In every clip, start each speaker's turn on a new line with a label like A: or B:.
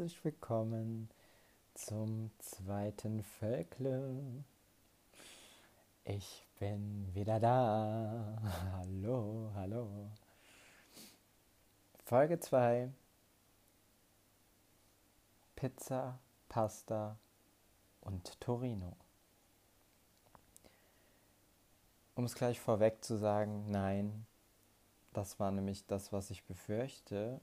A: herzlich willkommen zum zweiten Völkle. Ich bin wieder da. Hallo, hallo. Folge 2. Pizza, Pasta und Torino. Um es gleich vorweg zu sagen, nein, das war nämlich das, was ich befürchte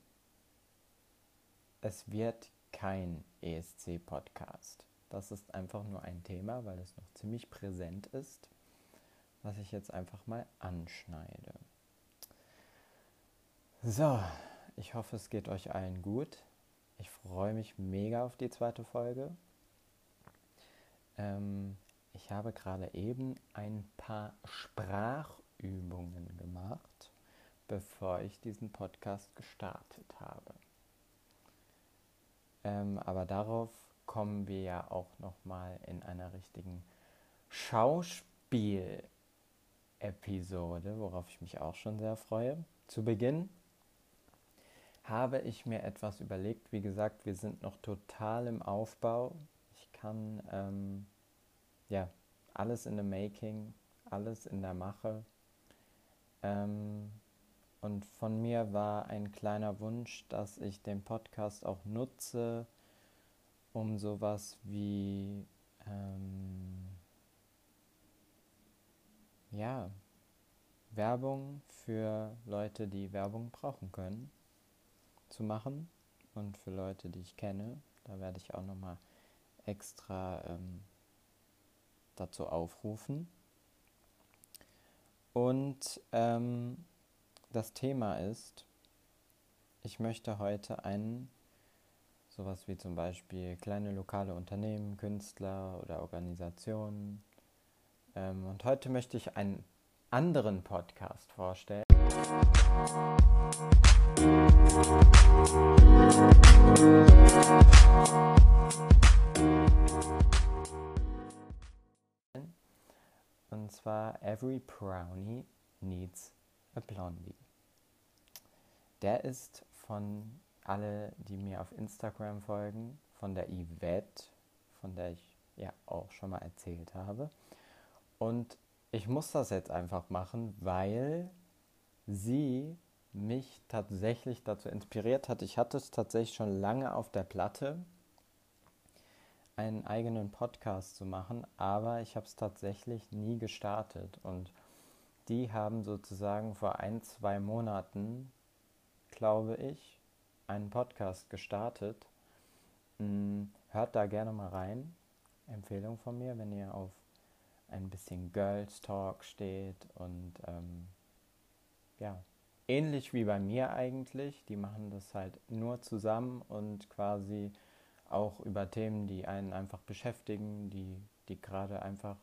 A: es wird kein ESC-Podcast. Das ist einfach nur ein Thema, weil es noch ziemlich präsent ist, was ich jetzt einfach mal anschneide. So, ich hoffe, es geht euch allen gut. Ich freue mich mega auf die zweite Folge. Ähm, ich habe gerade eben ein paar Sprachübungen gemacht, bevor ich diesen Podcast gestartet habe. Ähm, aber darauf kommen wir ja auch noch mal in einer richtigen Schauspiel-Episode, worauf ich mich auch schon sehr freue. Zu Beginn habe ich mir etwas überlegt. Wie gesagt, wir sind noch total im Aufbau. Ich kann ähm, ja alles in the making, alles in der Mache. Ähm, und von mir war ein kleiner Wunsch, dass ich den Podcast auch nutze, um sowas wie ähm, ja, Werbung für Leute, die Werbung brauchen können, zu machen. Und für Leute, die ich kenne, da werde ich auch nochmal extra ähm, dazu aufrufen. Und ähm, das Thema ist, ich möchte heute einen, sowas wie zum Beispiel kleine lokale Unternehmen, Künstler oder Organisationen. Ähm, und heute möchte ich einen anderen Podcast vorstellen. Und zwar Every Brownie Needs a Blondie. Der ist von alle, die mir auf Instagram folgen, von der Yvette, von der ich ja auch schon mal erzählt habe. Und ich muss das jetzt einfach machen, weil sie mich tatsächlich dazu inspiriert hat. Ich hatte es tatsächlich schon lange auf der Platte, einen eigenen Podcast zu machen, aber ich habe es tatsächlich nie gestartet. Und die haben sozusagen vor ein, zwei Monaten, glaube ich, einen Podcast gestartet. Hm, hört da gerne mal rein. Empfehlung von mir, wenn ihr auf ein bisschen Girls Talk steht und ähm, ja, ähnlich wie bei mir eigentlich. Die machen das halt nur zusammen und quasi auch über Themen, die einen einfach beschäftigen, die, die gerade einfach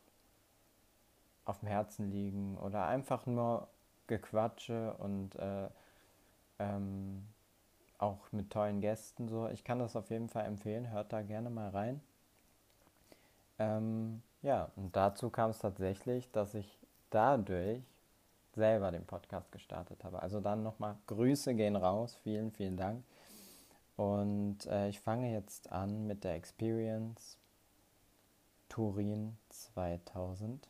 A: auf dem Herzen liegen oder einfach nur Gequatsche und äh, ähm, auch mit tollen Gästen so. Ich kann das auf jeden Fall empfehlen, hört da gerne mal rein. Ähm, ja, und dazu kam es tatsächlich, dass ich dadurch selber den Podcast gestartet habe. Also dann nochmal Grüße gehen raus, vielen, vielen Dank. Und äh, ich fange jetzt an mit der Experience Turin 2000.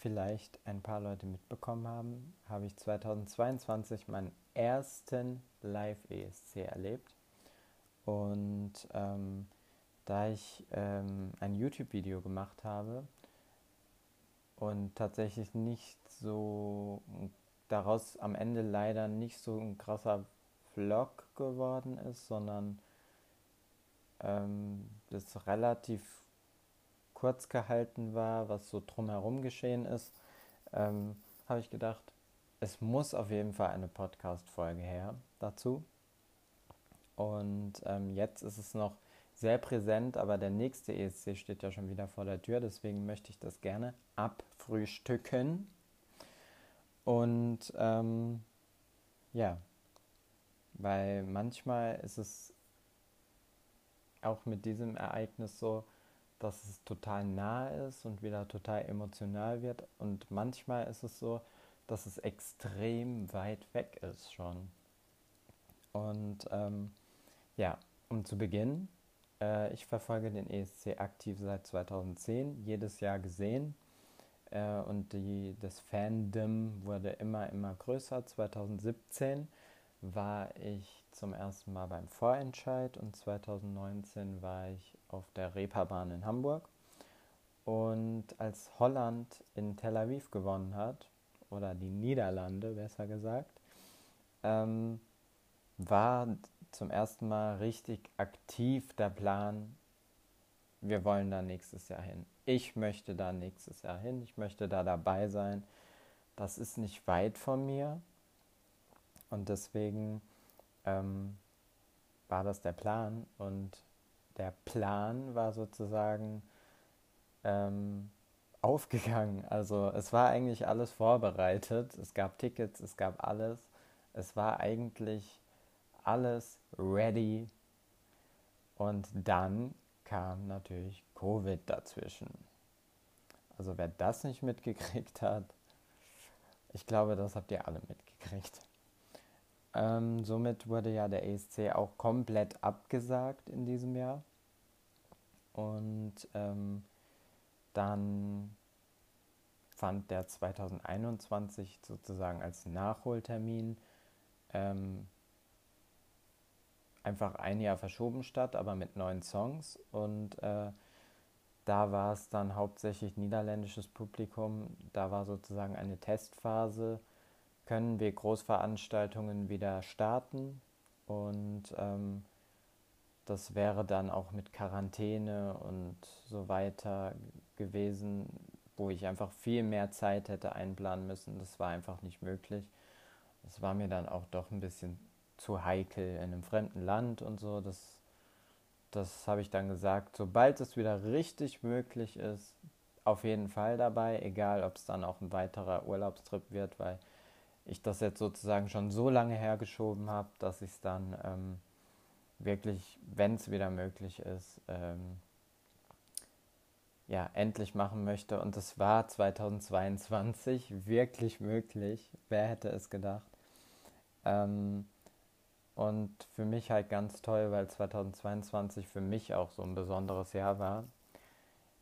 A: vielleicht ein paar Leute mitbekommen haben, habe ich 2022 meinen ersten Live-ESC erlebt. Und ähm, da ich ähm, ein YouTube-Video gemacht habe und tatsächlich nicht so daraus am Ende leider nicht so ein krasser Vlog geworden ist, sondern ähm, das relativ kurz gehalten war, was so drumherum geschehen ist, ähm, habe ich gedacht, es muss auf jeden Fall eine Podcast-Folge her dazu. Und ähm, jetzt ist es noch sehr präsent, aber der nächste ESC steht ja schon wieder vor der Tür, deswegen möchte ich das gerne abfrühstücken. Und ähm, ja, weil manchmal ist es auch mit diesem Ereignis so, dass es total nah ist und wieder total emotional wird. Und manchmal ist es so, dass es extrem weit weg ist schon. Und ähm, ja, um zu beginnen, äh, ich verfolge den ESC aktiv seit 2010, jedes Jahr gesehen. Äh, und die, das Fandom wurde immer, immer größer. 2017 war ich zum ersten Mal beim Vorentscheid und 2019 war ich auf der Reeperbahn in Hamburg. Und als Holland in Tel Aviv gewonnen hat, oder die Niederlande besser gesagt, ähm, war zum ersten Mal richtig aktiv der Plan, wir wollen da nächstes Jahr hin. Ich möchte da nächstes Jahr hin, ich möchte da dabei sein. Das ist nicht weit von mir und deswegen ähm, war das der Plan und der Plan war sozusagen ähm, aufgegangen. Also es war eigentlich alles vorbereitet. Es gab Tickets, es gab alles. Es war eigentlich alles ready. Und dann kam natürlich Covid dazwischen. Also wer das nicht mitgekriegt hat, ich glaube, das habt ihr alle mitgekriegt. Ähm, somit wurde ja der ESC auch komplett abgesagt in diesem Jahr. Und ähm, dann fand der 2021 sozusagen als Nachholtermin ähm, einfach ein Jahr verschoben statt, aber mit neuen Songs. Und äh, da war es dann hauptsächlich niederländisches Publikum. Da war sozusagen eine Testphase. Können wir Großveranstaltungen wieder starten? Und ähm, das wäre dann auch mit Quarantäne und so weiter gewesen, wo ich einfach viel mehr Zeit hätte einplanen müssen. Das war einfach nicht möglich. Es war mir dann auch doch ein bisschen zu heikel in einem fremden Land und so. Das, das habe ich dann gesagt. Sobald es wieder richtig möglich ist, auf jeden Fall dabei, egal ob es dann auch ein weiterer Urlaubstrip wird, weil ich das jetzt sozusagen schon so lange hergeschoben habe, dass ich es dann ähm, wirklich, wenn es wieder möglich ist, ähm, ja, endlich machen möchte. Und es war 2022 wirklich möglich. Wer hätte es gedacht? Ähm, und für mich halt ganz toll, weil 2022 für mich auch so ein besonderes Jahr war.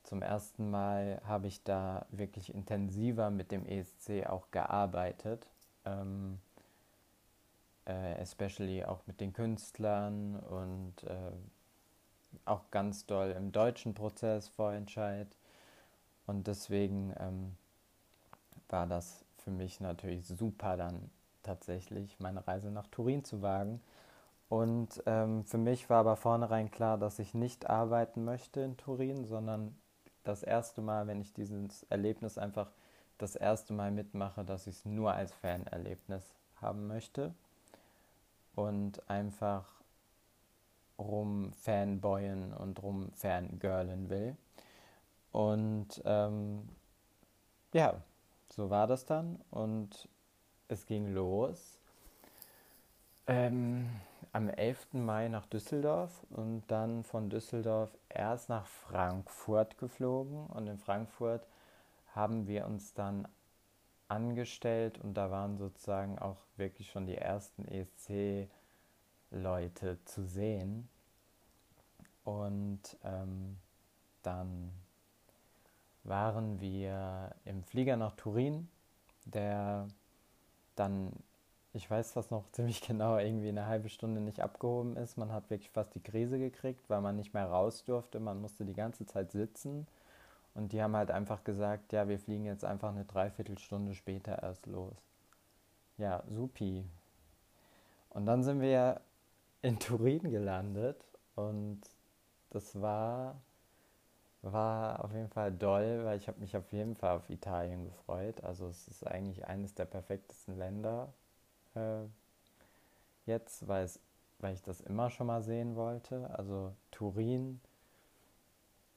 A: Zum ersten Mal habe ich da wirklich intensiver mit dem ESC auch gearbeitet. Ähm, äh, especially auch mit den Künstlern und äh, auch ganz doll im deutschen Prozess Vorentscheid. Und deswegen ähm, war das für mich natürlich super, dann tatsächlich meine Reise nach Turin zu wagen. Und ähm, für mich war aber vornherein klar, dass ich nicht arbeiten möchte in Turin, sondern das erste Mal, wenn ich dieses Erlebnis einfach das erste Mal mitmache, dass ich es nur als Fanerlebnis haben möchte und einfach rum fanboyen und rum fangirlen will. Und ähm, ja, so war das dann und es ging los. Ähm, am 11. Mai nach Düsseldorf und dann von Düsseldorf erst nach Frankfurt geflogen. Und in Frankfurt haben wir uns dann angestellt und da waren sozusagen auch wirklich schon die ersten ESC-Leute zu sehen. Und ähm, dann waren wir im Flieger nach Turin, der dann, ich weiß das noch ziemlich genau, irgendwie eine halbe Stunde nicht abgehoben ist. Man hat wirklich fast die Krise gekriegt, weil man nicht mehr raus durfte. Man musste die ganze Zeit sitzen und die haben halt einfach gesagt, ja, wir fliegen jetzt einfach eine Dreiviertelstunde später erst los. Ja, supi. Und dann sind wir in Turin gelandet und das war, war auf jeden Fall doll, weil ich habe mich auf jeden Fall auf Italien gefreut. Also es ist eigentlich eines der perfektesten Länder äh, jetzt, weil es weil ich das immer schon mal sehen wollte. Also Turin,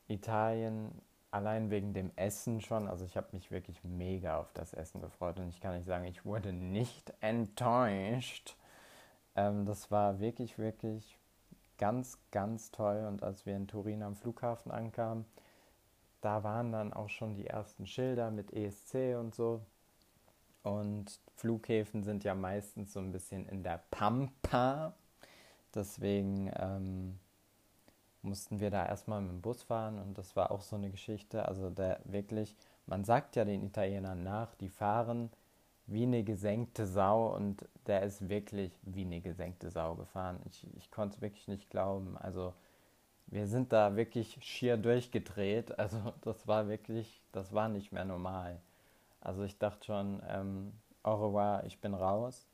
A: Italien, allein wegen dem Essen schon. Also ich habe mich wirklich mega auf das Essen gefreut und ich kann nicht sagen, ich wurde nicht enttäuscht. Ähm, das war wirklich, wirklich ganz, ganz toll. Und als wir in Turin am Flughafen ankamen, da waren dann auch schon die ersten Schilder mit ESC und so. Und Flughäfen sind ja meistens so ein bisschen in der Pampa. Deswegen ähm, mussten wir da erstmal mit dem Bus fahren und das war auch so eine Geschichte. Also der wirklich, man sagt ja den Italienern nach, die fahren wie eine gesenkte Sau und der ist wirklich wie eine gesenkte Sau gefahren. Ich, ich konnte es wirklich nicht glauben. Also wir sind da wirklich schier durchgedreht. Also das war wirklich, das war nicht mehr normal. Also ich dachte schon, ähm, au revoir, ich bin raus.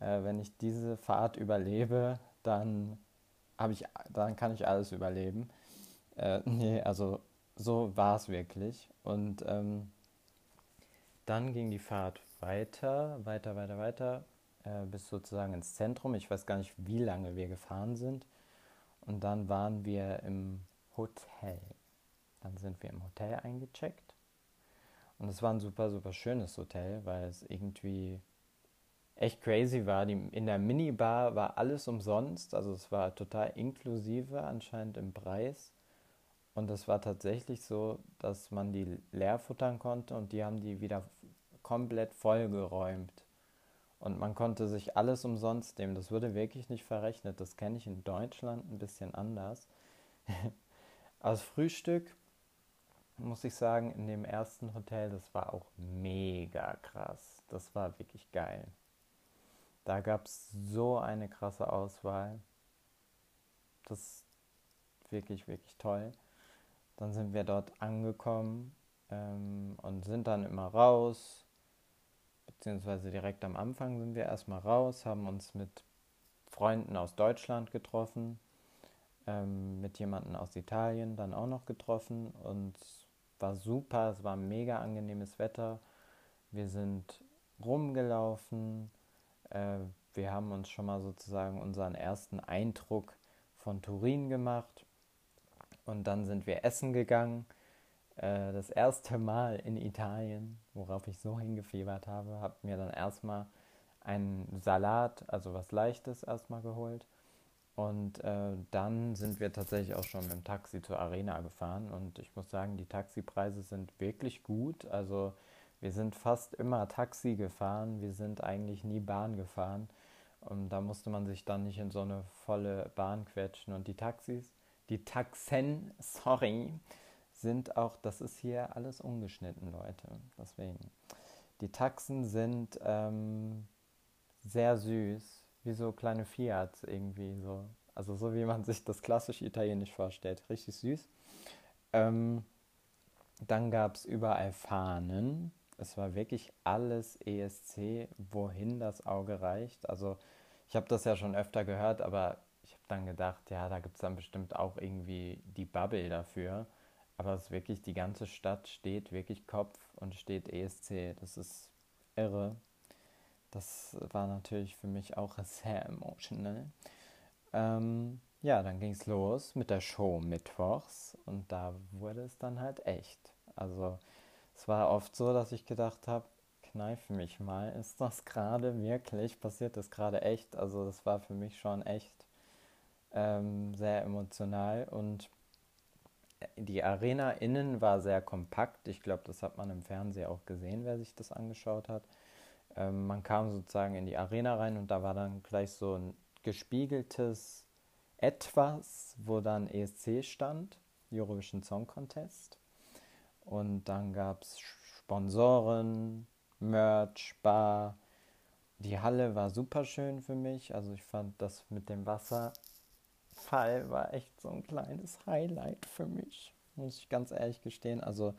A: Äh, wenn ich diese Fahrt überlebe, dann habe ich, dann kann ich alles überleben. Äh, nee, also so war es wirklich. Und ähm, dann ging die Fahrt weiter, weiter, weiter, weiter, äh, bis sozusagen ins Zentrum. Ich weiß gar nicht, wie lange wir gefahren sind. Und dann waren wir im Hotel. Dann sind wir im Hotel eingecheckt. Und es war ein super, super schönes Hotel, weil es irgendwie echt crazy war. Die, in der Minibar war alles umsonst, also es war total inklusive anscheinend im Preis. Und es war tatsächlich so, dass man die leer futtern konnte und die haben die wieder komplett vollgeräumt. Und man konnte sich alles umsonst nehmen. Das wurde wirklich nicht verrechnet. Das kenne ich in Deutschland ein bisschen anders. Als Frühstück muss ich sagen, in dem ersten Hotel, das war auch mega krass. Das war wirklich geil. Da gab es so eine krasse Auswahl. Das ist wirklich, wirklich toll. Dann sind wir dort angekommen ähm, und sind dann immer raus, beziehungsweise direkt am Anfang sind wir erstmal raus, haben uns mit Freunden aus Deutschland getroffen, ähm, mit jemandem aus Italien dann auch noch getroffen und war super, es war mega angenehmes Wetter. Wir sind rumgelaufen, äh, wir haben uns schon mal sozusagen unseren ersten Eindruck von Turin gemacht und dann sind wir essen gegangen. Äh, das erste Mal in Italien, worauf ich so hingefiebert habe, habe mir dann erstmal einen Salat, also was Leichtes erstmal geholt. Und äh, dann sind wir tatsächlich auch schon mit dem Taxi zur Arena gefahren. Und ich muss sagen, die Taxipreise sind wirklich gut. Also wir sind fast immer Taxi gefahren, wir sind eigentlich nie Bahn gefahren. Und da musste man sich dann nicht in so eine volle Bahn quetschen. Und die Taxis, die Taxen, sorry, sind auch, das ist hier alles ungeschnitten, Leute. Deswegen. Die Taxen sind ähm, sehr süß, wie so kleine Fiats irgendwie so. Also so wie man sich das klassisch italienisch vorstellt. Richtig süß. Ähm, dann gab es überall Fahnen es war wirklich alles ESC, wohin das Auge reicht. Also ich habe das ja schon öfter gehört, aber ich habe dann gedacht, ja, da gibt es dann bestimmt auch irgendwie die Bubble dafür. Aber es ist wirklich, die ganze Stadt steht wirklich Kopf und steht ESC. Das ist irre. Das war natürlich für mich auch sehr emotional. Ähm, ja, dann ging es los mit der Show mittwochs und da wurde es dann halt echt. Also es war oft so, dass ich gedacht habe, kneife mich mal, ist das gerade wirklich, passiert das gerade echt? Also das war für mich schon echt ähm, sehr emotional und die Arena innen war sehr kompakt. Ich glaube, das hat man im Fernsehen auch gesehen, wer sich das angeschaut hat. Ähm, man kam sozusagen in die Arena rein und da war dann gleich so ein gespiegeltes Etwas, wo dann ESC stand, Eurovision Song Contest. Und dann gab es Sponsoren, Merch, Bar. Die Halle war super schön für mich. Also ich fand das mit dem Wasserfall war echt so ein kleines Highlight für mich. Muss ich ganz ehrlich gestehen. Also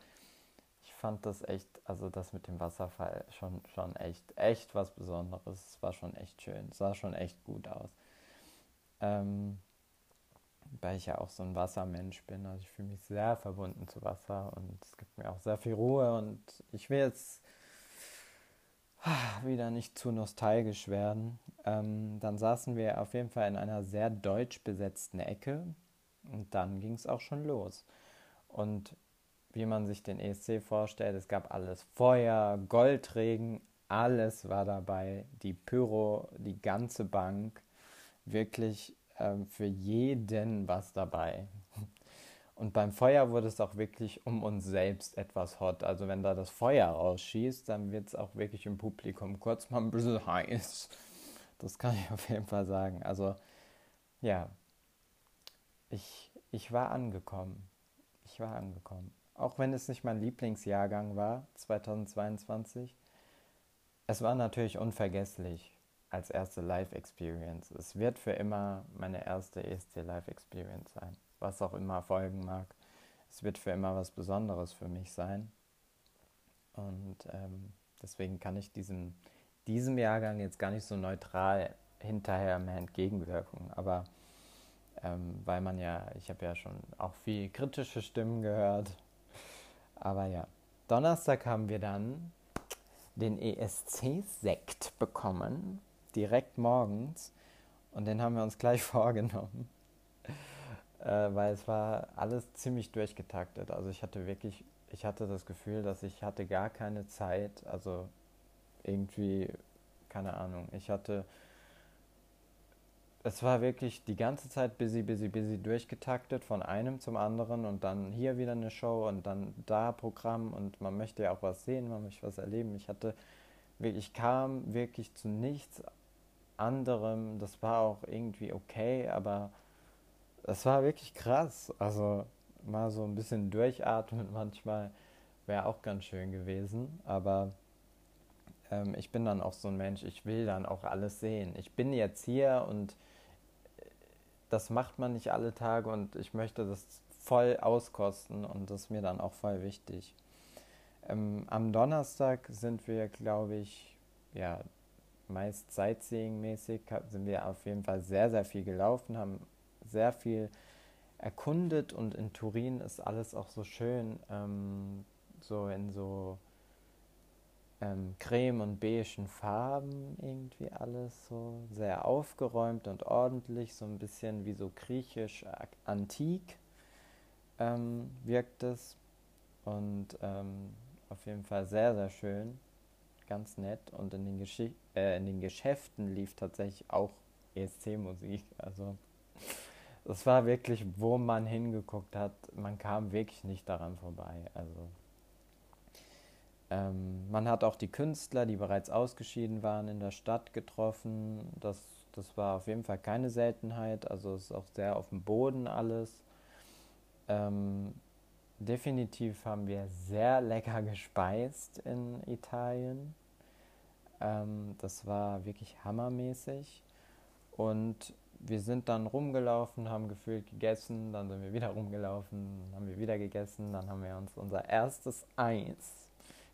A: ich fand das echt, also das mit dem Wasserfall schon, schon echt, echt was Besonderes. Es war schon echt schön. Es sah schon echt gut aus. Ähm, weil ich ja auch so ein Wassermensch bin. Also ich fühle mich sehr verbunden zu Wasser und es gibt mir auch sehr viel Ruhe und ich will jetzt wieder nicht zu nostalgisch werden. Ähm, dann saßen wir auf jeden Fall in einer sehr deutsch besetzten Ecke und dann ging es auch schon los. Und wie man sich den ESC vorstellt, es gab alles Feuer, Goldregen, alles war dabei, die Pyro, die ganze Bank, wirklich ähm, für jeden was dabei. Und beim Feuer wurde es auch wirklich um uns selbst etwas hot. Also wenn da das Feuer rausschießt, dann wird es auch wirklich im Publikum kurz mal ein bisschen heiß. Das kann ich auf jeden Fall sagen. Also ja, ich, ich war angekommen. Ich war angekommen. Auch wenn es nicht mein Lieblingsjahrgang war, 2022. Es war natürlich unvergesslich als erste Live-Experience. Es wird für immer meine erste ESC Live-Experience sein was auch immer folgen mag. Es wird für immer was Besonderes für mich sein. Und ähm, deswegen kann ich diesem, diesem Jahrgang jetzt gar nicht so neutral hinterher mehr entgegenwirken. Aber ähm, weil man ja, ich habe ja schon auch viel kritische Stimmen gehört. Aber ja, Donnerstag haben wir dann den ESC-Sekt bekommen, direkt morgens. Und den haben wir uns gleich vorgenommen äh, weil es war alles ziemlich durchgetaktet. Also ich hatte wirklich, ich hatte das Gefühl, dass ich hatte gar keine Zeit, also irgendwie, keine Ahnung, ich hatte, es war wirklich die ganze Zeit busy, busy, busy durchgetaktet von einem zum anderen und dann hier wieder eine Show und dann da Programm und man möchte ja auch was sehen, man möchte was erleben. Ich hatte wirklich, kam wirklich zu nichts anderem. Das war auch irgendwie okay, aber das war wirklich krass. Also mal so ein bisschen durchatmen manchmal wäre auch ganz schön gewesen. Aber ähm, ich bin dann auch so ein Mensch, ich will dann auch alles sehen. Ich bin jetzt hier und äh, das macht man nicht alle Tage und ich möchte das voll auskosten und das ist mir dann auch voll wichtig. Ähm, am Donnerstag sind wir, glaube ich, ja, meist Sightseeing-mäßig sind wir auf jeden Fall sehr, sehr viel gelaufen, haben sehr viel erkundet und in Turin ist alles auch so schön, ähm, so in so ähm, creme- und beigen Farben irgendwie alles so sehr aufgeräumt und ordentlich, so ein bisschen wie so griechisch antik ähm, wirkt es. Und ähm, auf jeden Fall sehr, sehr schön, ganz nett und in den, Gesch äh, in den Geschäften lief tatsächlich auch ESC-Musik, also es war wirklich, wo man hingeguckt hat, man kam wirklich nicht daran vorbei. Also ähm, man hat auch die Künstler, die bereits ausgeschieden waren, in der Stadt getroffen. Das, das war auf jeden Fall keine Seltenheit. Also es ist auch sehr auf dem Boden alles. Ähm, definitiv haben wir sehr lecker gespeist in Italien. Ähm, das war wirklich hammermäßig. Und wir sind dann rumgelaufen, haben gefühlt gegessen, dann sind wir wieder rumgelaufen, haben wir wieder gegessen, dann haben wir uns unser erstes Eis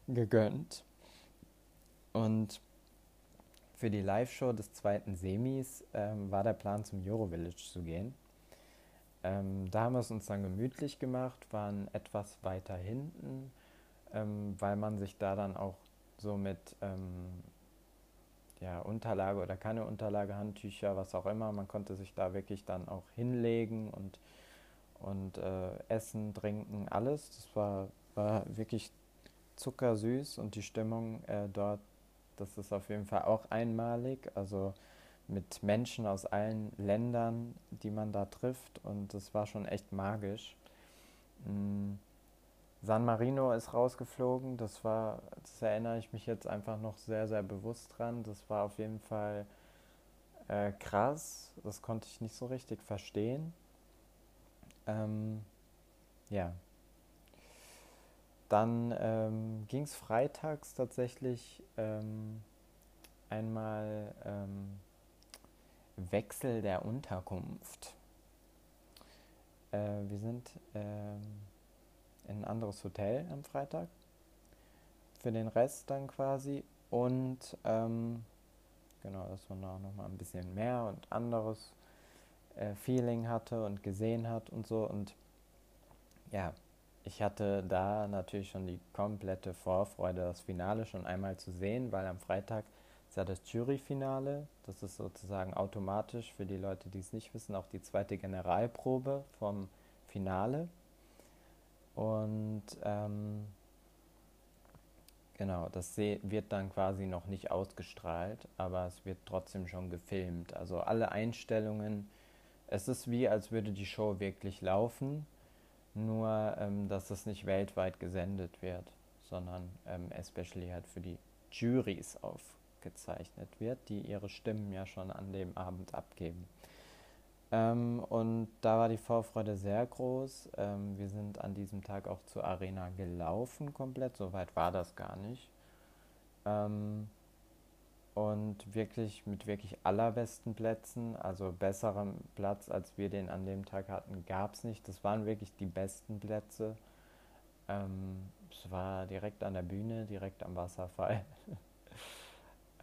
A: gegönnt. Und für die Live-Show des zweiten Semis ähm, war der Plan, zum Eurovillage zu gehen. Ähm, da haben wir es uns dann gemütlich gemacht, waren etwas weiter hinten, ähm, weil man sich da dann auch so mit ähm, ja, Unterlage oder keine Unterlage, Handtücher, was auch immer. Man konnte sich da wirklich dann auch hinlegen und, und äh, essen, trinken, alles. Das war, war wirklich zuckersüß und die Stimmung äh, dort, das ist auf jeden Fall auch einmalig. Also mit Menschen aus allen Ländern, die man da trifft und das war schon echt magisch. Mhm San Marino ist rausgeflogen. Das war, das erinnere ich mich jetzt einfach noch sehr, sehr bewusst dran. Das war auf jeden Fall äh, krass. Das konnte ich nicht so richtig verstehen. Ähm, ja. Dann ähm, ging es freitags tatsächlich ähm, einmal ähm, Wechsel der Unterkunft. Äh, wir sind ähm, in ein anderes Hotel am Freitag. Für den Rest dann quasi. Und ähm, genau, dass man auch nochmal ein bisschen mehr und anderes äh, Feeling hatte und gesehen hat und so. Und ja, ich hatte da natürlich schon die komplette Vorfreude, das Finale schon einmal zu sehen, weil am Freitag ist ja das Juryfinale. Das ist sozusagen automatisch für die Leute, die es nicht wissen, auch die zweite Generalprobe vom Finale. Und ähm, genau, das wird dann quasi noch nicht ausgestrahlt, aber es wird trotzdem schon gefilmt. Also alle Einstellungen, es ist wie, als würde die Show wirklich laufen, nur ähm, dass es nicht weltweit gesendet wird, sondern ähm, especially halt für die Juries aufgezeichnet wird, die ihre Stimmen ja schon an dem Abend abgeben. Ähm, und da war die Vorfreude sehr groß. Ähm, wir sind an diesem Tag auch zur Arena gelaufen komplett. So weit war das gar nicht. Ähm, und wirklich mit wirklich allerbesten Plätzen, also besserem Platz, als wir den an dem Tag hatten, gab es nicht. Das waren wirklich die besten Plätze. Ähm, es war direkt an der Bühne, direkt am Wasserfall.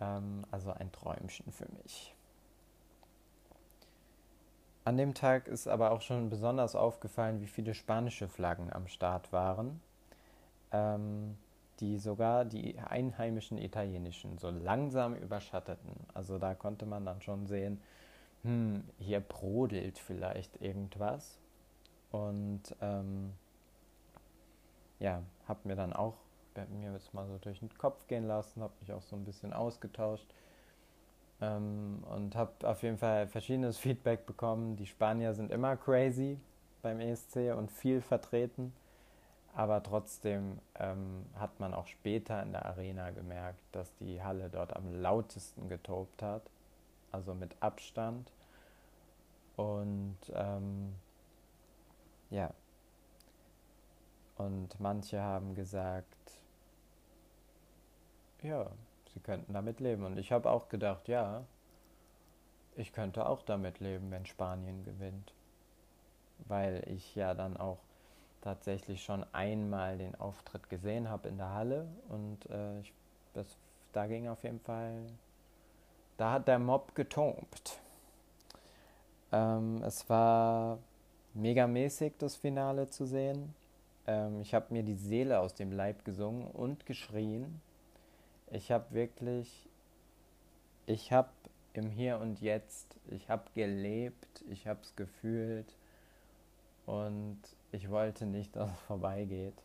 A: ähm, also ein Träumchen für mich. An dem Tag ist aber auch schon besonders aufgefallen, wie viele spanische Flaggen am Start waren, ähm, die sogar die einheimischen italienischen so langsam überschatteten. Also da konnte man dann schon sehen, hm, hier brodelt vielleicht irgendwas. Und ähm, ja, habe mir dann auch mir jetzt mal so durch den Kopf gehen lassen, habe mich auch so ein bisschen ausgetauscht ähm, und habe auf jeden Fall verschiedenes Feedback bekommen. Die Spanier sind immer crazy beim ESC und viel vertreten. Aber trotzdem ähm, hat man auch später in der Arena gemerkt, dass die Halle dort am lautesten getobt hat. Also mit Abstand. Und ähm, ja. Und manche haben gesagt, ja, sie könnten damit leben. Und ich habe auch gedacht, ja, ich könnte auch damit leben, wenn Spanien gewinnt. Weil ich ja dann auch tatsächlich schon einmal den Auftritt gesehen habe in der Halle und äh, ich, das, da ging auf jeden Fall, da hat der Mob getobt. Ähm, es war megamäßig, das Finale zu sehen. Ähm, ich habe mir die Seele aus dem Leib gesungen und geschrien. Ich habe wirklich, ich habe im Hier und Jetzt, ich habe gelebt, ich habe es gefühlt und ich wollte nicht, dass es vorbeigeht.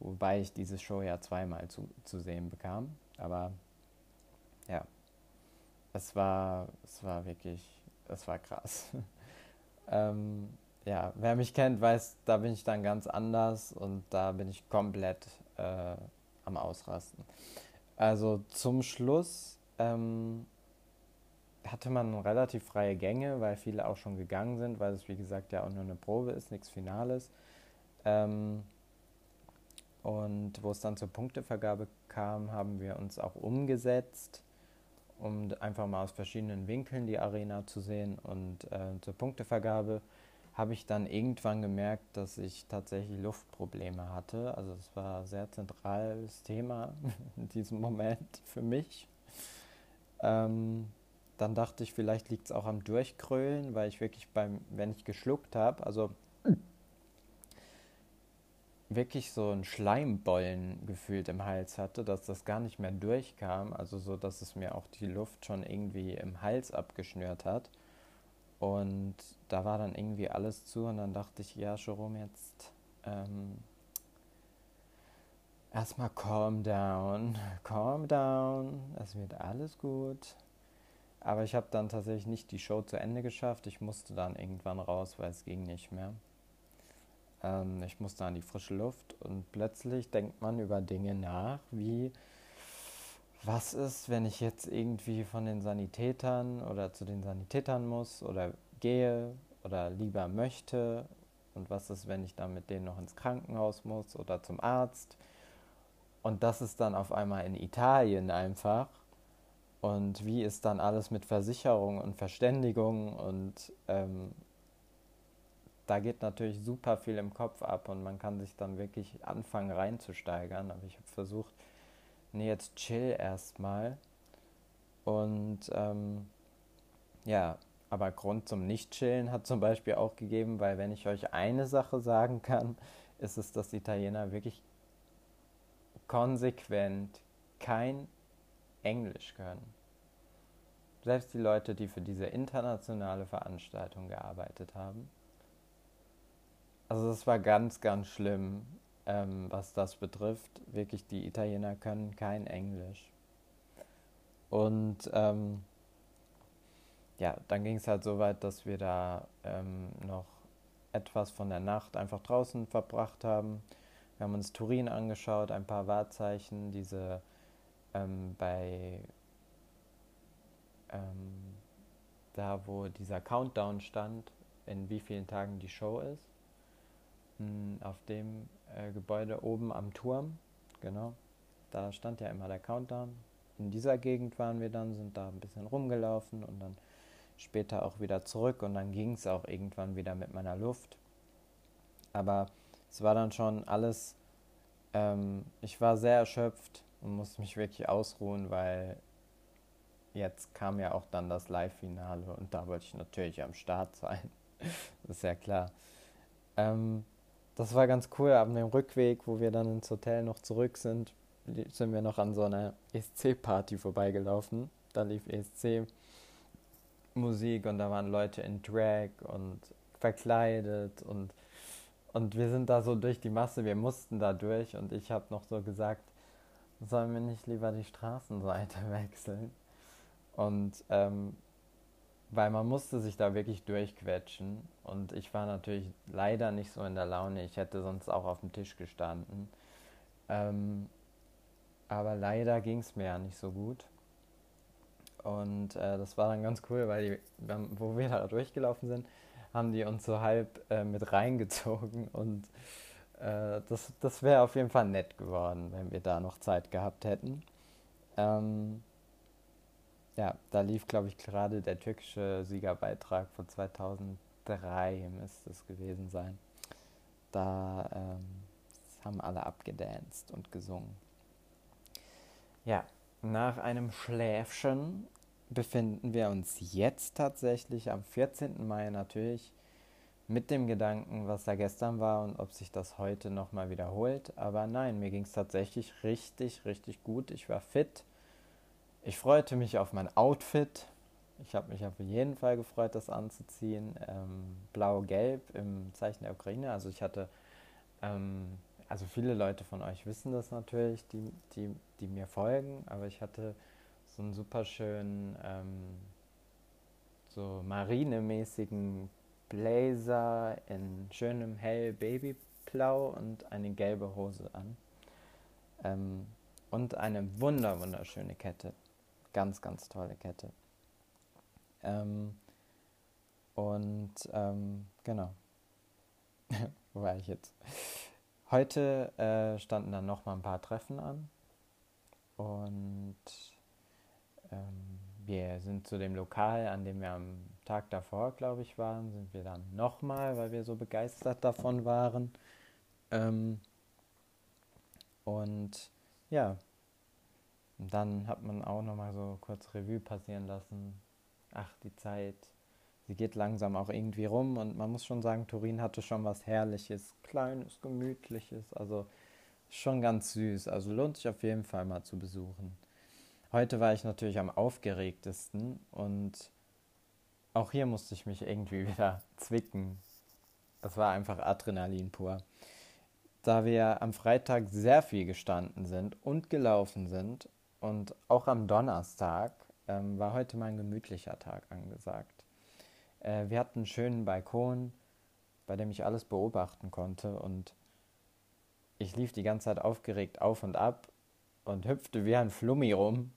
A: Wobei ich diese Show ja zweimal zu, zu sehen bekam. Aber ja, es war, es war wirklich, es war krass. ähm, ja, wer mich kennt, weiß, da bin ich dann ganz anders und da bin ich komplett äh, am Ausrasten. Also zum Schluss ähm, hatte man relativ freie Gänge, weil viele auch schon gegangen sind, weil es wie gesagt ja auch nur eine Probe ist, nichts Finales. Ähm, und wo es dann zur Punktevergabe kam, haben wir uns auch umgesetzt, um einfach mal aus verschiedenen Winkeln die Arena zu sehen. Und äh, zur Punktevergabe habe ich dann irgendwann gemerkt, dass ich tatsächlich Luftprobleme hatte. Also es war ein sehr zentrales Thema in diesem Moment für mich. Ähm, dann dachte ich, vielleicht liegt es auch am Durchkrölen, weil ich wirklich beim, wenn ich geschluckt habe, also wirklich so ein Schleimbollen gefühlt im Hals hatte, dass das gar nicht mehr durchkam, also so, dass es mir auch die Luft schon irgendwie im Hals abgeschnürt hat. Und da war dann irgendwie alles zu und dann dachte ich, ja, Jerome, jetzt ähm, erstmal calm down, calm down, es wird alles gut. Aber ich habe dann tatsächlich nicht die Show zu Ende geschafft. Ich musste dann irgendwann raus, weil es ging nicht mehr. Ähm, ich musste an die frische Luft und plötzlich denkt man über Dinge nach, wie was ist, wenn ich jetzt irgendwie von den Sanitätern oder zu den Sanitätern muss oder gehe oder lieber möchte und was ist, wenn ich dann mit denen noch ins Krankenhaus muss oder zum Arzt. Und das ist dann auf einmal in Italien einfach. Und wie ist dann alles mit Versicherung und Verständigung und ähm, da geht natürlich super viel im Kopf ab und man kann sich dann wirklich anfangen reinzusteigern. Aber ich habe versucht, nee, jetzt chill erstmal. Und ähm, ja, aber Grund zum Nicht-Chillen hat zum Beispiel auch gegeben, weil wenn ich euch eine Sache sagen kann, ist es, dass Italiener wirklich konsequent kein Englisch können. Selbst die Leute, die für diese internationale Veranstaltung gearbeitet haben. Also es war ganz, ganz schlimm, ähm, was das betrifft. Wirklich, die Italiener können kein Englisch. Und ähm, ja, dann ging es halt so weit, dass wir da ähm, noch etwas von der Nacht einfach draußen verbracht haben. Wir haben uns Turin angeschaut, ein paar Wahrzeichen, diese ähm, bei ähm, da, wo dieser Countdown stand, in wie vielen Tagen die Show ist. Hm, auf dem äh, Gebäude oben am Turm, genau. Da stand ja immer der Countdown. In dieser Gegend waren wir dann, sind da ein bisschen rumgelaufen und dann später auch wieder zurück und dann ging es auch irgendwann wieder mit meiner Luft. Aber es war dann schon alles, ähm, ich war sehr erschöpft und musste mich wirklich ausruhen, weil jetzt kam ja auch dann das Live-Finale und da wollte ich natürlich am Start sein. das ist ja klar. Ähm, das war ganz cool. Ab dem Rückweg, wo wir dann ins Hotel noch zurück sind, sind wir noch an so einer ESC-Party vorbeigelaufen. Da lief ESC Musik und da waren Leute in Drag und verkleidet und, und wir sind da so durch die Masse, wir mussten da durch und ich habe noch so gesagt, sollen wir nicht lieber die Straßenseite wechseln? Und ähm, weil man musste sich da wirklich durchquetschen und ich war natürlich leider nicht so in der Laune, ich hätte sonst auch auf dem Tisch gestanden. Ähm, aber leider ging es mir ja nicht so gut. Und äh, das war dann ganz cool, weil die, wo wir da durchgelaufen sind, haben die uns so halb äh, mit reingezogen. Und äh, das, das wäre auf jeden Fall nett geworden, wenn wir da noch Zeit gehabt hätten. Ähm, ja, da lief, glaube ich, gerade der türkische Siegerbeitrag von 2003 müsste es gewesen sein. Da ähm, haben alle abgedanced und gesungen. Ja, nach einem Schläfchen befinden wir uns jetzt tatsächlich am 14. Mai natürlich mit dem Gedanken, was da gestern war und ob sich das heute nochmal wiederholt. Aber nein, mir ging es tatsächlich richtig, richtig gut. Ich war fit. Ich freute mich auf mein Outfit. Ich habe mich auf jeden Fall gefreut, das anzuziehen. Ähm, Blau-Gelb im Zeichen der Ukraine. Also ich hatte, ähm, also viele Leute von euch wissen das natürlich, die, die, die mir folgen, aber ich hatte so einen super schönen, ähm, so marinemäßigen Blazer in schönem hell Babyblau und eine gelbe Hose an. Ähm, und eine wunder, wunderschöne Kette. Ganz, ganz tolle Kette. Ähm, und ähm, genau. Wo war ich jetzt? Heute äh, standen dann noch mal ein paar Treffen an. Und ähm, wir sind zu dem Lokal, an dem wir am Tag davor, glaube ich, waren, sind wir dann nochmal, weil wir so begeistert davon waren. Ähm, und ja, dann hat man auch nochmal so kurz Revue passieren lassen. Ach, die Zeit, sie geht langsam auch irgendwie rum und man muss schon sagen, Turin hatte schon was Herrliches, Kleines, Gemütliches, also schon ganz süß. Also lohnt sich auf jeden Fall mal zu besuchen. Heute war ich natürlich am aufgeregtesten und auch hier musste ich mich irgendwie wieder zwicken. Das war einfach Adrenalin pur. Da wir am Freitag sehr viel gestanden sind und gelaufen sind und auch am Donnerstag ähm, war heute mal ein gemütlicher Tag angesagt. Äh, wir hatten einen schönen Balkon, bei dem ich alles beobachten konnte und ich lief die ganze Zeit aufgeregt auf und ab und hüpfte wie ein Flummi rum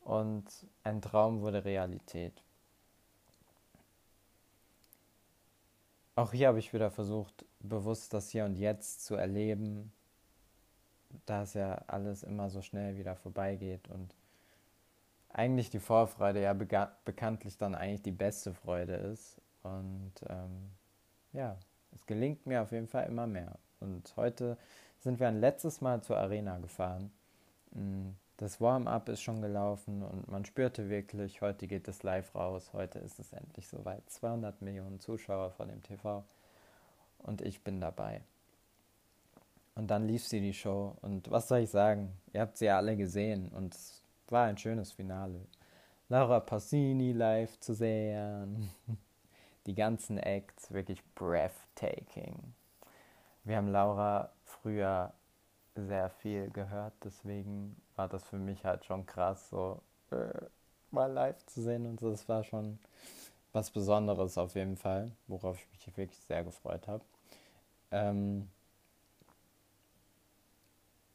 A: und ein Traum wurde Realität. Auch hier habe ich wieder versucht, bewusst das Hier und Jetzt zu erleben, da es ja alles immer so schnell wieder vorbeigeht und eigentlich die Vorfreude ja bekanntlich dann eigentlich die beste Freude ist. Und ähm, ja, es gelingt mir auf jeden Fall immer mehr. Und heute sind wir ein letztes Mal zur Arena gefahren. Mm, das Warm-up ist schon gelaufen und man spürte wirklich, heute geht es live raus, heute ist es endlich soweit. 200 Millionen Zuschauer vor dem TV und ich bin dabei. Und dann lief sie die Show. Und was soll ich sagen? Ihr habt sie ja alle gesehen. Und es war ein schönes Finale. Laura Pausini live zu sehen. Die ganzen Acts wirklich breathtaking. Wir haben Laura früher sehr viel gehört, deswegen war das für mich halt schon krass, so äh, mal live zu sehen und so. Das war schon was Besonderes auf jeden Fall, worauf ich mich wirklich sehr gefreut habe. Ähm,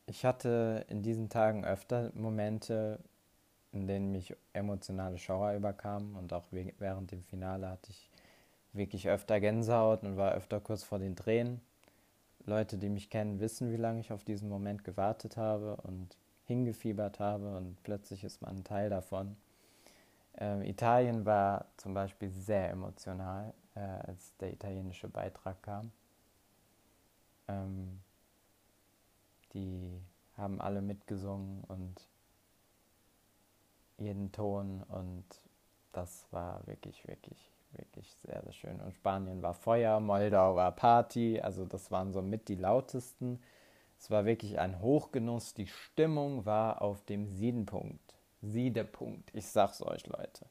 A: ich hatte in diesen Tagen öfter Momente, in denen mich emotionale Schauer überkamen und auch während dem Finale hatte ich wirklich öfter Gänsehaut und war öfter kurz vor den Tränen. Leute, die mich kennen, wissen, wie lange ich auf diesen Moment gewartet habe und hingefiebert habe und plötzlich ist man ein Teil davon. Ähm, Italien war zum Beispiel sehr emotional, äh, als der italienische Beitrag kam. Ähm, die haben alle mitgesungen und jeden Ton und das war wirklich, wirklich, wirklich sehr, sehr schön. Und Spanien war Feuer, Moldau war Party, also das waren so mit die lautesten. Es war wirklich ein Hochgenuss, die Stimmung war auf dem Siedenpunkt. Siedepunkt, ich sag's euch, Leute.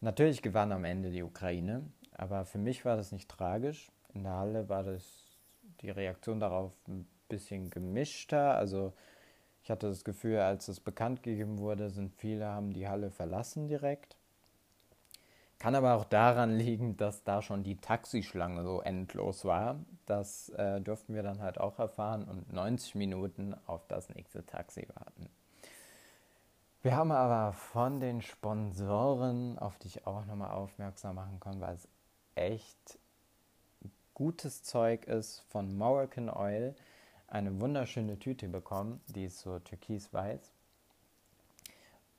A: Natürlich gewann am Ende die Ukraine, aber für mich war das nicht tragisch. In der Halle war das die Reaktion darauf ein bisschen gemischter. Also ich hatte das Gefühl, als es bekannt gegeben wurde, sind viele haben die Halle verlassen direkt. Kann aber auch daran liegen, dass da schon die Taxischlange so endlos war. Das äh, durften wir dann halt auch erfahren und 90 Minuten auf das nächste Taxi warten. Wir haben aber von den Sponsoren, auf die ich auch nochmal aufmerksam machen kann, weil es echt gutes Zeug ist, von Moroccan Oil eine wunderschöne Tüte bekommen, die ist so türkisweiß.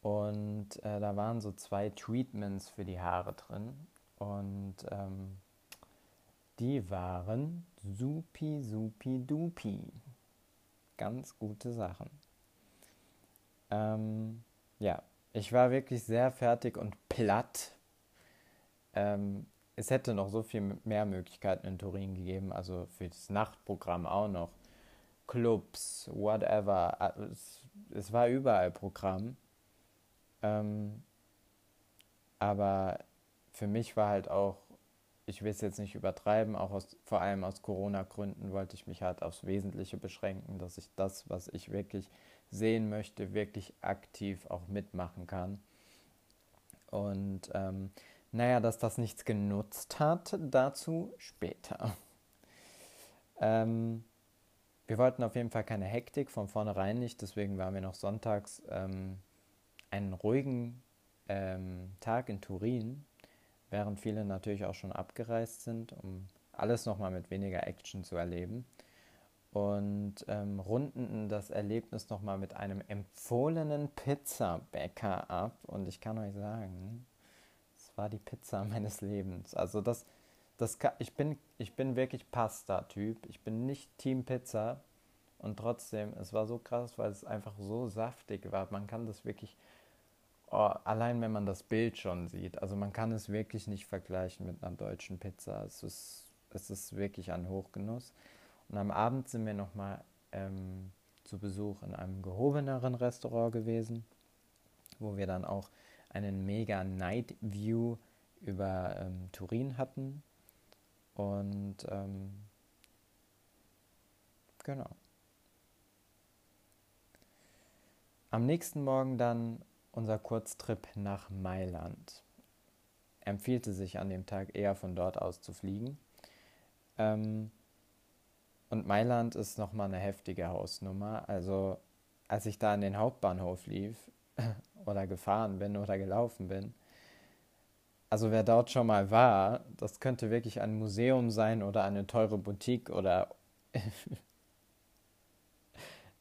A: Und äh, da waren so zwei Treatments für die Haare drin. Und ähm, die waren supi, supi, dupi. Ganz gute Sachen. Ähm, ja, ich war wirklich sehr fertig und platt. Ähm, es hätte noch so viel mehr Möglichkeiten in Turin gegeben, also für das Nachtprogramm auch noch. Clubs, whatever. Es, es war überall Programm. Ähm, aber für mich war halt auch, ich will es jetzt nicht übertreiben, auch aus, vor allem aus Corona-Gründen wollte ich mich halt aufs Wesentliche beschränken, dass ich das, was ich wirklich sehen möchte, wirklich aktiv auch mitmachen kann. Und ähm, naja, dass das nichts genutzt hat, dazu später. ähm, wir wollten auf jeden Fall keine Hektik, von vornherein nicht, deswegen waren wir noch sonntags ähm, einen ruhigen ähm, Tag in Turin, während viele natürlich auch schon abgereist sind, um alles nochmal mit weniger Action zu erleben. Und ähm, runden das Erlebnis nochmal mit einem empfohlenen Pizzabäcker ab. Und ich kann euch sagen, es war die Pizza meines Lebens. Also das, das ich, bin, ich bin wirklich Pasta-Typ. Ich bin nicht Team Pizza. Und trotzdem, es war so krass, weil es einfach so saftig war. Man kann das wirklich, oh, allein wenn man das Bild schon sieht, also man kann es wirklich nicht vergleichen mit einer deutschen Pizza. Es ist, es ist wirklich ein Hochgenuss. Und am Abend sind wir nochmal ähm, zu Besuch in einem gehobeneren Restaurant gewesen, wo wir dann auch einen mega Night View über ähm, Turin hatten. Und ähm, genau. Am nächsten Morgen dann unser Kurztrip nach Mailand. Empfielte sich an dem Tag eher von dort aus zu fliegen. Ähm, und Mailand ist nochmal eine heftige Hausnummer. Also als ich da in den Hauptbahnhof lief oder gefahren bin oder gelaufen bin, also wer dort schon mal war, das könnte wirklich ein Museum sein oder eine teure Boutique oder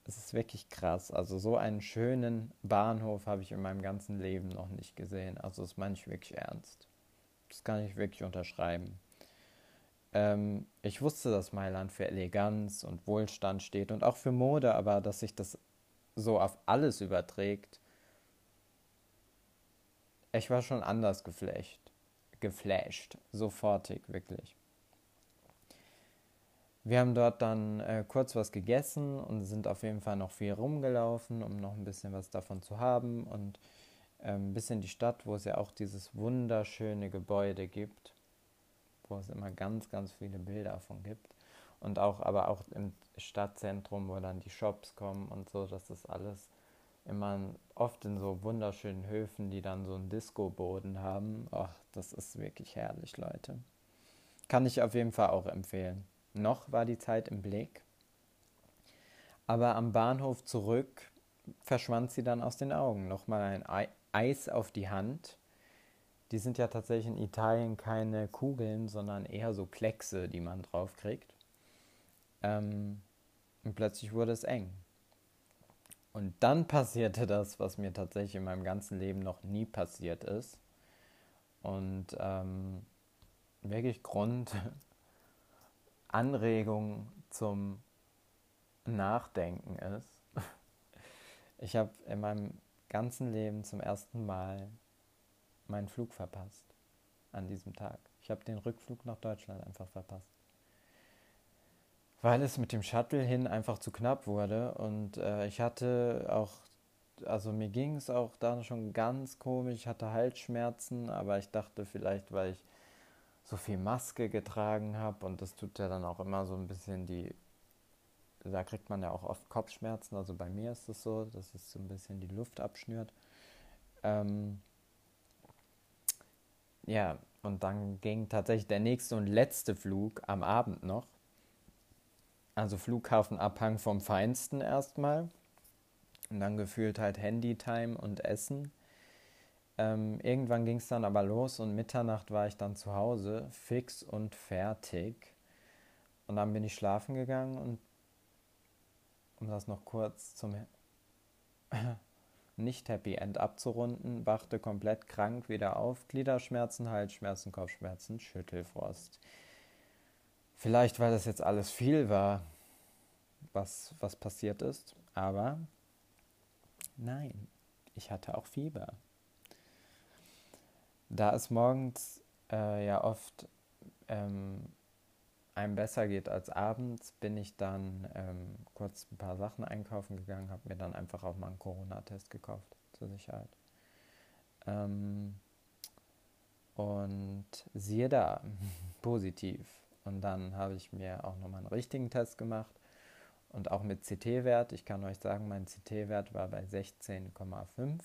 A: es ist wirklich krass. Also so einen schönen Bahnhof habe ich in meinem ganzen Leben noch nicht gesehen. Also das meine ich wirklich ernst. Das kann ich wirklich unterschreiben. Ähm, ich wusste, dass Mailand für Eleganz und Wohlstand steht und auch für Mode, aber dass sich das so auf alles überträgt. Ich war schon anders geflasht. Geflasht. Sofortig, wirklich. Wir haben dort dann äh, kurz was gegessen und sind auf jeden Fall noch viel rumgelaufen, um noch ein bisschen was davon zu haben und äh, ein bisschen die Stadt, wo es ja auch dieses wunderschöne Gebäude gibt, wo es immer ganz, ganz viele Bilder davon gibt und auch aber auch im Stadtzentrum, wo dann die Shops kommen und so, das ist alles immer oft in so wunderschönen Höfen, die dann so einen Disco-Boden haben. Ach, das ist wirklich herrlich, Leute. Kann ich auf jeden Fall auch empfehlen. Noch war die Zeit im Blick. Aber am Bahnhof zurück verschwand sie dann aus den Augen. Nochmal ein Eis auf die Hand. Die sind ja tatsächlich in Italien keine Kugeln, sondern eher so Kleckse, die man draufkriegt. Ähm, und plötzlich wurde es eng. Und dann passierte das, was mir tatsächlich in meinem ganzen Leben noch nie passiert ist. Und ähm, wirklich Grund Anregung zum Nachdenken ist. Ich habe in meinem ganzen Leben zum ersten Mal meinen Flug verpasst an diesem Tag. Ich habe den Rückflug nach Deutschland einfach verpasst. Weil es mit dem Shuttle hin einfach zu knapp wurde und äh, ich hatte auch, also mir ging es auch da schon ganz komisch, ich hatte Halsschmerzen, aber ich dachte vielleicht, weil ich so viel Maske getragen habe und das tut ja dann auch immer so ein bisschen die, da kriegt man ja auch oft Kopfschmerzen, also bei mir ist es so, dass es so ein bisschen die Luft abschnürt. Ähm, ja, und dann ging tatsächlich der nächste und letzte Flug am Abend noch. Also Flughafenabhang vom Feinsten erstmal. Und dann gefühlt halt Handytime und Essen. Ähm, irgendwann ging es dann aber los und Mitternacht war ich dann zu Hause, fix und fertig. Und dann bin ich schlafen gegangen und um das noch kurz zum nicht-Happy End abzurunden, wachte komplett krank wieder auf, Gliederschmerzen, Halsschmerzen, Kopfschmerzen, Schüttelfrost. Vielleicht, weil das jetzt alles viel war, was, was passiert ist, aber nein, ich hatte auch Fieber. Da es morgens äh, ja oft ähm, einem besser geht als abends, bin ich dann ähm, kurz ein paar Sachen einkaufen gegangen, habe mir dann einfach auch mal einen Corona-Test gekauft, zur Sicherheit. Ähm, und siehe da, positiv. Und dann habe ich mir auch nochmal einen richtigen Test gemacht und auch mit CT-Wert. Ich kann euch sagen, mein CT-Wert war bei 16,5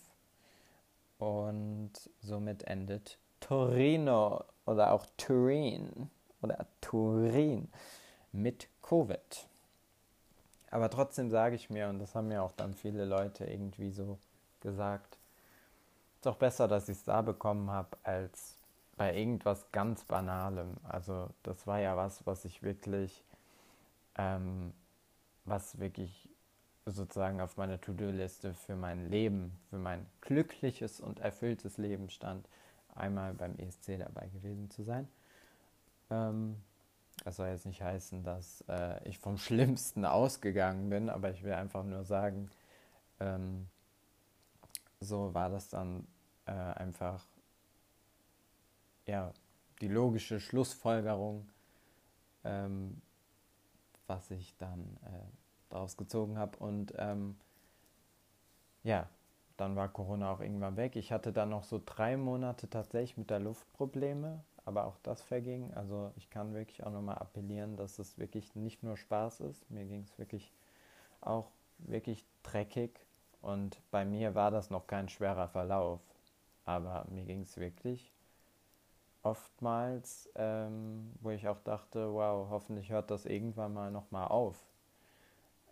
A: und somit endet Torino oder auch Turin oder Turin mit Covid. Aber trotzdem sage ich mir, und das haben mir auch dann viele Leute irgendwie so gesagt, ist doch besser, dass ich es da bekommen habe, als bei irgendwas ganz Banalem. Also das war ja was, was ich wirklich, ähm, was wirklich sozusagen auf meiner To-Do-Liste für mein Leben, für mein glückliches und erfülltes Leben stand, einmal beim ESC dabei gewesen zu sein. Ähm, das soll jetzt nicht heißen, dass äh, ich vom Schlimmsten ausgegangen bin, aber ich will einfach nur sagen, ähm, so war das dann äh, einfach ja, die logische Schlussfolgerung, ähm, was ich dann äh, daraus gezogen habe. Und ähm, ja, dann war Corona auch irgendwann weg. Ich hatte dann noch so drei Monate tatsächlich mit der Luft Probleme, aber auch das verging. Also ich kann wirklich auch nochmal appellieren, dass es wirklich nicht nur Spaß ist. Mir ging es wirklich auch wirklich dreckig und bei mir war das noch kein schwerer Verlauf. Aber mir ging es wirklich oftmals, ähm, wo ich auch dachte, wow, hoffentlich hört das irgendwann mal nochmal auf.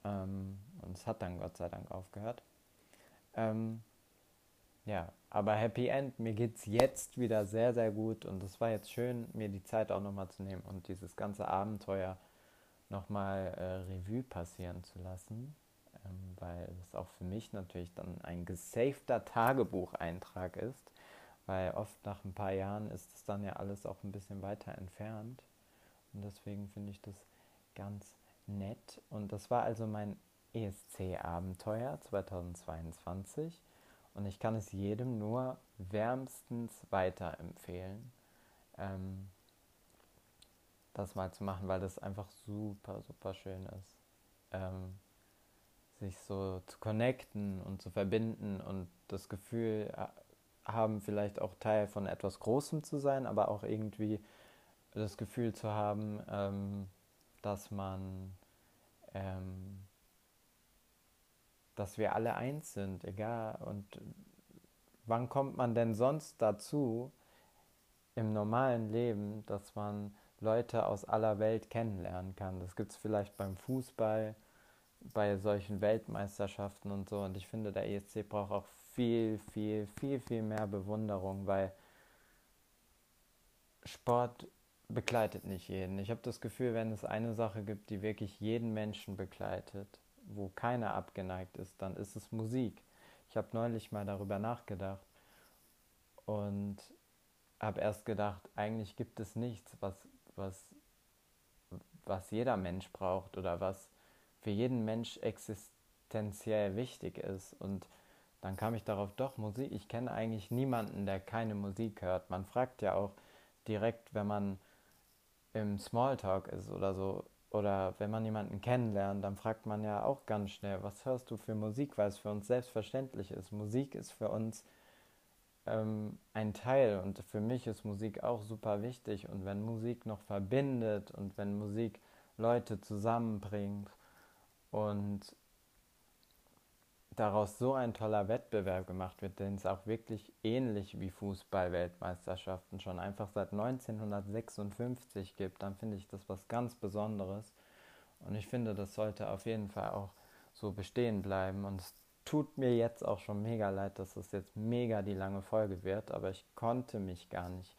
A: Ähm, und es hat dann Gott sei Dank aufgehört. Ähm, ja, aber Happy End, mir geht es jetzt wieder sehr, sehr gut. Und es war jetzt schön, mir die Zeit auch nochmal zu nehmen und dieses ganze Abenteuer nochmal äh, Revue passieren zu lassen, ähm, weil es auch für mich natürlich dann ein gesafter Tagebucheintrag ist, weil oft nach ein paar Jahren ist es dann ja alles auch ein bisschen weiter entfernt. Und deswegen finde ich das ganz nett. Und das war also mein ESC-Abenteuer 2022. Und ich kann es jedem nur wärmstens weiterempfehlen. Ähm, das mal zu machen, weil das einfach super, super schön ist. Ähm, sich so zu connecten und zu verbinden und das Gefühl äh, haben, vielleicht auch Teil von etwas Großem zu sein, aber auch irgendwie das Gefühl zu haben, ähm, dass man, ähm, dass wir alle eins sind, egal. Und wann kommt man denn sonst dazu im normalen Leben, dass man Leute aus aller Welt kennenlernen kann? Das gibt es vielleicht beim Fußball, bei solchen Weltmeisterschaften und so. Und ich finde, der ESC braucht auch viel, viel, viel, viel mehr Bewunderung, weil Sport begleitet nicht jeden. Ich habe das Gefühl, wenn es eine Sache gibt, die wirklich jeden Menschen begleitet, wo keiner abgeneigt ist, dann ist es Musik. Ich habe neulich mal darüber nachgedacht und habe erst gedacht, eigentlich gibt es nichts, was, was, was jeder Mensch braucht oder was für jeden Mensch existenziell wichtig ist. Und dann kam ich darauf, doch, Musik, ich kenne eigentlich niemanden, der keine Musik hört. Man fragt ja auch direkt, wenn man im Smalltalk ist oder so, oder wenn man jemanden kennenlernt, dann fragt man ja auch ganz schnell, was hörst du für Musik, weil es für uns selbstverständlich ist. Musik ist für uns ähm, ein Teil und für mich ist Musik auch super wichtig. Und wenn Musik noch verbindet und wenn Musik Leute zusammenbringt und daraus so ein toller Wettbewerb gemacht wird, den es auch wirklich ähnlich wie Fußball-Weltmeisterschaften schon einfach seit 1956 gibt, dann finde ich das was ganz Besonderes. Und ich finde, das sollte auf jeden Fall auch so bestehen bleiben. Und es tut mir jetzt auch schon mega leid, dass das jetzt mega die lange Folge wird, aber ich konnte mich gar nicht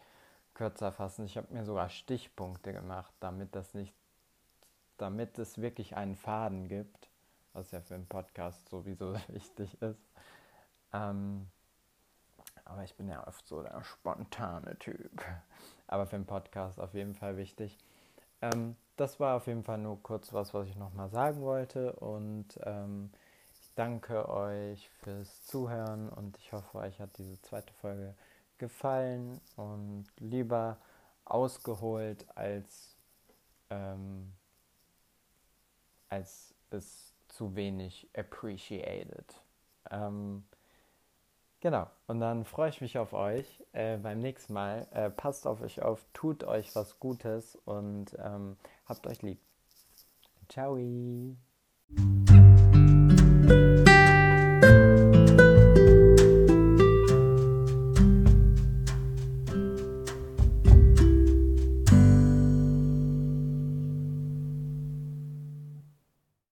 A: kürzer fassen. Ich habe mir sogar Stichpunkte gemacht, damit das nicht, damit es wirklich einen Faden gibt was ja für einen Podcast sowieso wichtig ist. Ähm, aber ich bin ja oft so der spontane Typ. Aber für einen Podcast auf jeden Fall wichtig. Ähm, das war auf jeden Fall nur kurz was, was ich nochmal sagen wollte. Und ähm, ich danke euch fürs Zuhören und ich hoffe, euch hat diese zweite Folge gefallen und lieber ausgeholt als, ähm, als es zu wenig appreciated. Ähm, genau, und dann freue ich mich auf euch äh, beim nächsten Mal. Äh, passt auf euch auf, tut euch was Gutes und ähm, habt euch lieb. Ciao.